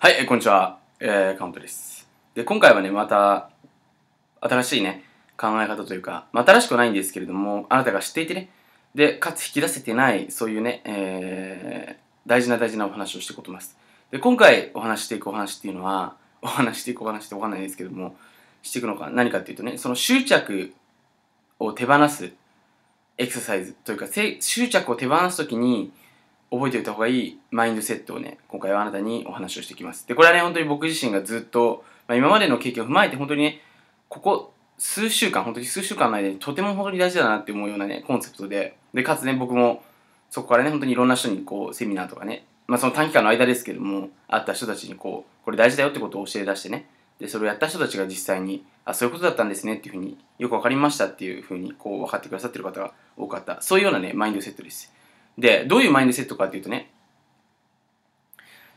はい、こんにちは。えー、カウントです。で、今回はね、また、新しいね、考え方というか、まあ、新しくないんですけれども、あなたが知っていてね、で、かつ引き出せてない、そういうね、えー大事な大事なお話をしていこうと思います。で、今回お話していくお話っていうのは、お話していくお話ってわかんないですけども、していくのか、何かっていうとね、その執着を手放すエクササイズというか、執着を手放すときに、覚えておいた方がいいマインドセットをね、今回はあなたにお話をしてきます。で、これはね、本当に僕自身がずっと、まあ、今までの経験を踏まえて、本当にね、ここ数週間、本当に数週間の間にとても本当に大事だなって思うようなね、コンセプトで、で、かつね、僕もそこからね、本当にいろんな人にこう、セミナーとかね、まあその短期間の間ですけども、会った人たちにこう、これ大事だよってことを教え出してね、で、それをやった人たちが実際に、あ、そういうことだったんですねっていうふうによくわかりましたっていうふうにこう分かってくださってる方が多かった。そういうようなね、マインドセットです。で、どういうマインドセットかっていうとね、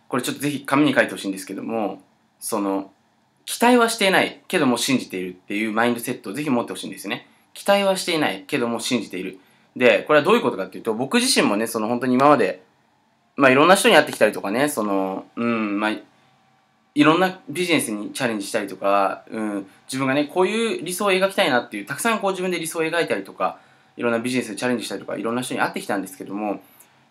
これちょっとぜひ紙に書いてほしいんですけども、その、期待はしていないけども信じているっていうマインドセットをぜひ持ってほしいんですよね。期待はしていないけども信じている。で、これはどういうことかっていうと、僕自身もね、その本当に今まで、まあいろんな人に会ってきたりとかね、その、うん、まあ、いろんなビジネスにチャレンジしたりとか、うん、自分がね、こういう理想を描きたいなっていう、たくさんこう自分で理想を描いたりとか、いろんなビジネスにチャレンジしたりとか、いろんな人に会ってきたんですけども、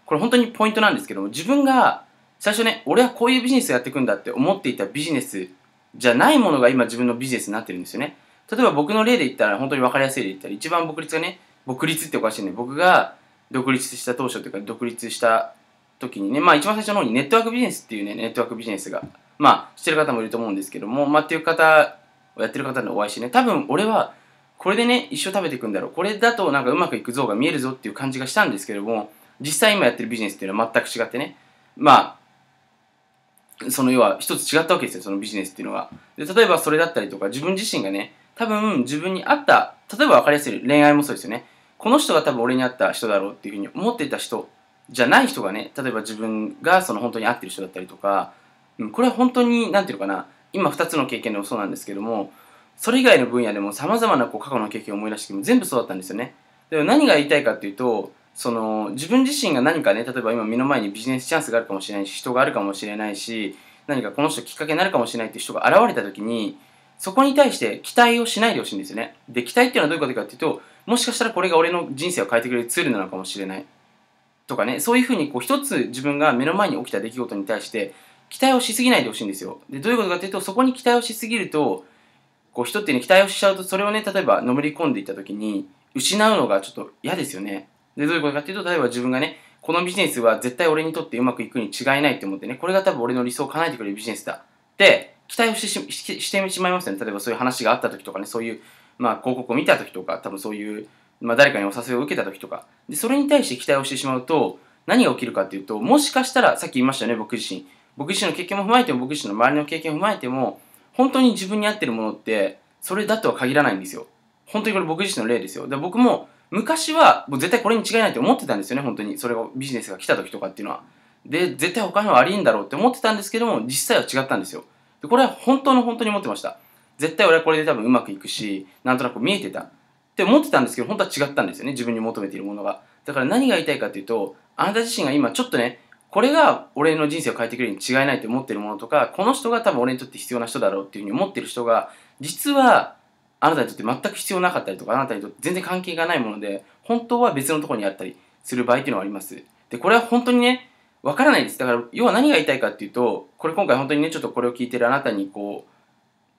これ本当にポイントなんですけども、自分が最初ね、俺はこういうビジネスやっていくんだって思っていたビジネスじゃないものが今自分のビジネスになってるんですよね。例えば僕の例で言ったら、本当に分かりやすい例で言ったら、一番僕立がね、僕立っておかしいね。僕が独立した当初というか、独立した時にね、まあ一番最初の方にネットワークビジネスっていうね、ネットワークビジネスが、まあ知ってる方もいると思うんですけども、まあっていう方をやってる方にお会いしてね、多分俺はこれでね、一生食べていくんだろう。これだとなんかうまくいく像が見えるぞっていう感じがしたんですけれども、実際今やってるビジネスっていうのは全く違ってね、まあ、その要は一つ違ったわけですよ、そのビジネスっていうのは。で、例えばそれだったりとか、自分自身がね、多分自分に合った、例えば分かりやすい恋愛もそうですよね。この人が多分俺に合った人だろうっていうふうに思ってた人じゃない人がね、例えば自分がその本当に合ってる人だったりとか、これは本当に、なんていうのかな、今2つの経験でもそうなんですけども、それ以外の分野でも様々なこう過去の経験を思い出しても全部そうだったんですよね。でも何が言いたいかっていうと、その自分自身が何かね、例えば今目の前にビジネスチャンスがあるかもしれないし、人があるかもしれないし、何かこの人きっかけになるかもしれないっていう人が現れた時に、そこに対して期待をしないでほしいんですよね。で、期待っていうのはどういうことかっていうと、もしかしたらこれが俺の人生を変えてくれるツールなのかもしれない。とかね、そういうふうにこう一つ自分が目の前に起きた出来事に対して期待をしすぎないでほしいんですよ。で、どういうことかっていうと、そこに期待をしすぎると、こう人ってね、期待をしちゃうと、それをね、例えばのめり込んでいった時に、失うのがちょっと嫌ですよね。で、どういうことかっていうと、例えば自分がね、このビジネスは絶対俺にとってうまくいくに違いないって思ってね、これが多分俺の理想を叶えてくれるビジネスだ。で、期待をしてしししてしまいますよね。例えばそういう話があった時とかね、そういう、まあ、広告を見た時とか、多分そういう、まあ、誰かにお誘いを受けた時とか。で、それに対して期待をしてしまうと、何が起きるかっていうと、もしかしたら、さっき言いましたよね、僕自身。僕自身の経験も踏まえても、僕自身の周りの経験を踏まえても、本当に自分に合ってるものって、それだとは限らないんですよ。本当にこれ僕自身の例ですよ。で僕も、昔は、もう絶対これに違いないって思ってたんですよね、本当に。それをビジネスが来た時とかっていうのは。で、絶対他にはありえんだろうって思ってたんですけども、実際は違ったんですよ。でこれは本当の本当に思ってました。絶対俺はこれで多分うまくいくし、なんとなく見えてた。って思ってたんですけど、本当は違ったんですよね、自分に求めているものが。だから何が言いたいかっていうと、あなた自身が今ちょっとね、これが俺の人生を変えてくれるに違いないって思ってるものとか、この人が多分俺にとって必要な人だろうっていうふうに思ってる人が、実はあなたにとって全く必要なかったりとか、あなたにとって全然関係がないもので、本当は別のところにあったりする場合っていうのがあります。で、これは本当にね、わからないです。だから、要は何が言いたいかっていうと、これ今回本当にね、ちょっとこれを聞いてるあなたにこ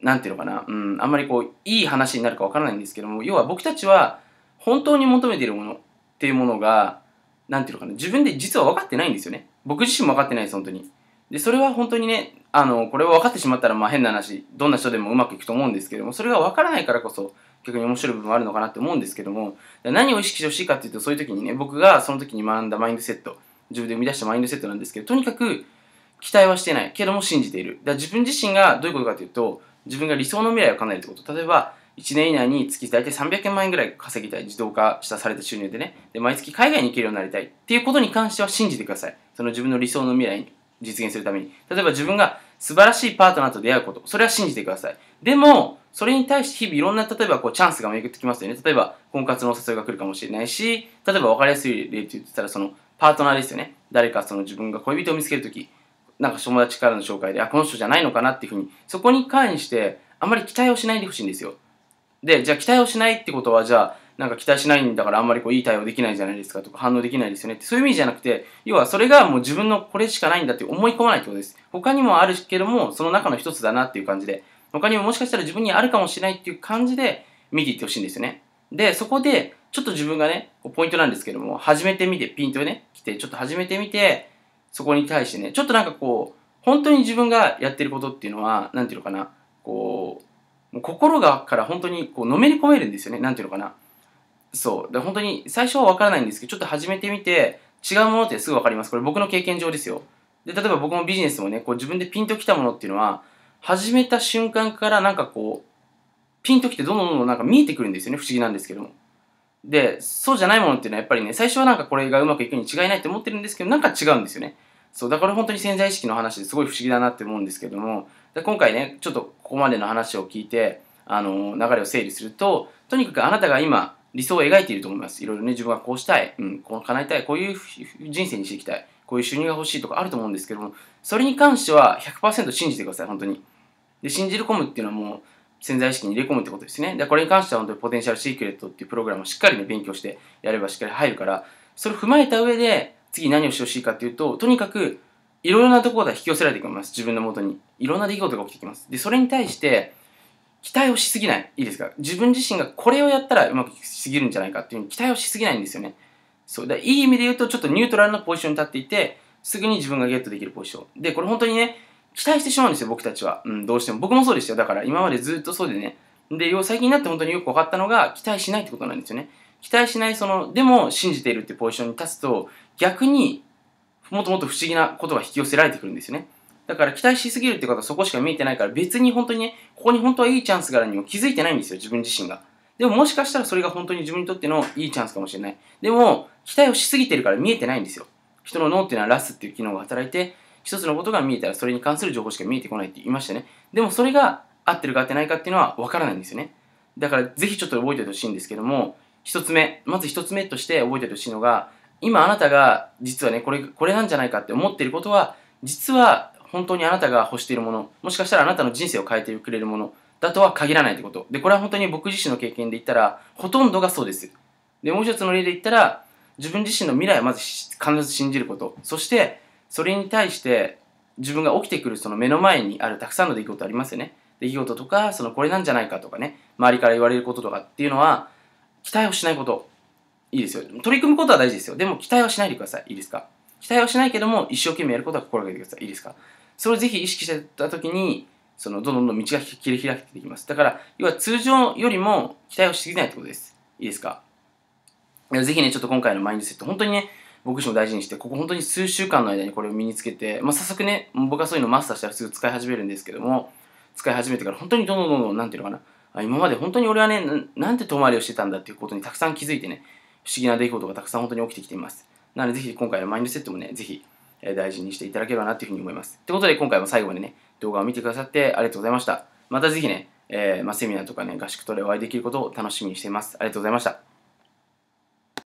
う、なんていうのかな、うん、あんまりこう、いい話になるかわからないんですけども、要は僕たちは本当に求めているものっていうものが、なんていうのかな、自分で実は分かってないんですよね。僕自身も分かってないです、本当に。で、それは本当にね、あの、これを分かってしまったら、まあ変な話、どんな人でもうまくいくと思うんですけども、それが分からないからこそ、逆に面白い部分もあるのかなって思うんですけども、何を意識してほしいかっていうと、そういう時にね、僕がその時に学んだマインドセット、自分で生み出したマインドセットなんですけど、とにかく、期待はしてないけども信じている。だから自分自身がどういうことかというと、自分が理想の未来を叶えるってこと。例えば、1年以内に月大体300万円ぐらい稼ぎたい。自動化したされた収入でね。で、毎月海外に行けるようになりたい。っていうことに関しては信じてください。その自分の理想の未来に実現するために。例えば自分が素晴らしいパートナーと出会うこと。それは信じてください。でも、それに対して日々いろんな、例えばこうチャンスが巡ってきますよね。例えば、婚活のお誘いが来るかもしれないし、例えば分かりやすい例って言ったら、その、パートナーですよね。誰かその自分が恋人を見つけるとき、なんか友達からの紹介で、あ、この人じゃないのかなっていうふうに、そこに関して、あまり期待をしないでほしいんですよ。で、じゃあ期待をしないってことは、じゃあ、なんか期待しないんだからあんまりこういい対応できないじゃないですかとか反応できないですよねってそういう意味じゃなくて要はそれがもう自分のこれしかないんだって思い込まないってことです。他にもあるけどもその中の一つだなっていう感じで。他にももしかしたら自分にあるかもしれないっていう感じで見ていってほしいんですよね。でそこでちょっと自分がねポイントなんですけども始めてみてピントね来てちょっと始めてみてそこに対してねちょっとなんかこう本当に自分がやってることっていうのは何ていうのかなこうもう心がから本当にこうのめり込めるんですよね。何ていうのかな。そう。で本当に最初は分からないんですけどちょっと始めてみて違うものってすぐ分かります。これ僕の経験上ですよ。で例えば僕もビジネスもねこう自分でピンときたものっていうのは始めた瞬間からなんかこうピンときてどんどんどんどんなんか見えてくるんですよね。不思議なんですけども。でそうじゃないものっていうのはやっぱりね最初はなんかこれがうまくいくに違いないって思ってるんですけどなんか違うんですよね。そう。だから本当に潜在意識の話ですごい不思議だなって思うんですけどもで今回ねちょっとここまでの話を聞いてあの流れを整理するととにかくあなたが今理想を描いていると思います。いろいろね、自分はこうしたい、うん、こう叶えたい、こういう人生にしていきたい、こういう収入が欲しいとかあると思うんですけども、それに関しては100%信じてください、本当に。で、信じる込むっていうのはもう潜在意識に入れ込むってことですね。で、これに関しては本当にポテンシャルシークレットっていうプログラムをしっかりね、勉強してやればしっかり入るから、それを踏まえた上で、次何をしてほしいかっていうと、とにかく、いろいろなところから引き寄せられてきます。自分のもとに。いろんな出来事が起きてきます。で、それに対して、期待をしすぎない。いいですか？自分自身がこれをやったらうまくいきすぎるんじゃないかっていう期待をしすぎないんですよね。そうだいい意味で言うとちょっとニュートラルなポジションに立っていてすぐに自分がゲットできるポジション。で、これ本当にね、期待してしまうんですよ、僕たちは。うん、どうしても。僕もそうでしたよ。だから今までずっとそうでね。で、最近になって本当によく分かったのが、期待しないってことなんですよね。期待しない、その、でも信じているってポジションに立つと、逆にもっともっと不思議なことが引き寄せられてくるんですよね。だから期待しすぎるってことはそこしか見えてないから別に本当にね、ここに本当はいいチャンスがあるにも気づいてないんですよ、自分自身が。でももしかしたらそれが本当に自分にとってのいいチャンスかもしれない。でも、期待をしすぎてるから見えてないんですよ。人の脳っていうのはラスっていう機能が働いて、一つのことが見えたらそれに関する情報しか見えてこないって言いましたね。でもそれが合ってるか合ってないかっていうのは分からないんですよね。だからぜひちょっと覚えておいてほしいんですけども、一つ目、まず一つ目として覚えておいてほしいのが、今あなたが実はね、これ、これなんじゃないかって思っていることは、実は本当にあなたが欲しているもの、もしかしたらあなたの人生を変えてくれるものだとは限らないってこと。で、これは本当に僕自身の経験で言ったら、ほとんどがそうです。で、もう一つの例で言ったら、自分自身の未来をまず必ず信じること。そして、それに対して自分が起きてくるその目の前にあるたくさんの出来事ありますよね。出来事とか、そのこれなんじゃないかとかね、周りから言われることとかっていうのは、期待をしないこと。いいですよ。取り組むことは大事ですよ。でも期待はしないでください。いいですか？期待はしないけども、一生懸命やることは心がけてください。いいですか？それをぜひ意識してた時に、そのどんどんどん道が切り開けていきます。だから、要は通常よりも期待をしすぎないってことです。いいですか？ぜひね、ちょっと今回のマインドセット、本当にね、僕自身も大事にして、ここ本当に数週間の間にこれを身につけて、まあ、早速ね、僕はそういうのマスターしたらすぐ使い始めるんですけども、使い始めてから本当にどんどんどんどん、なんていうのかな、今まで本当に俺はねな、なんて遠回りをしてたんだっていうことにたくさん気づいてね、不思議な出来事がたくさん本当に起きてきています。なので、ぜひ今回のマインドセットもね、ぜひ大事にしていただければなというふうに思います。ということで、今回も最後までね、動画を見てくださってありがとうございました。またぜひね、えーまあ、セミナーとかね、合宿とでお会いできることを楽しみにしています。ありがとうございました。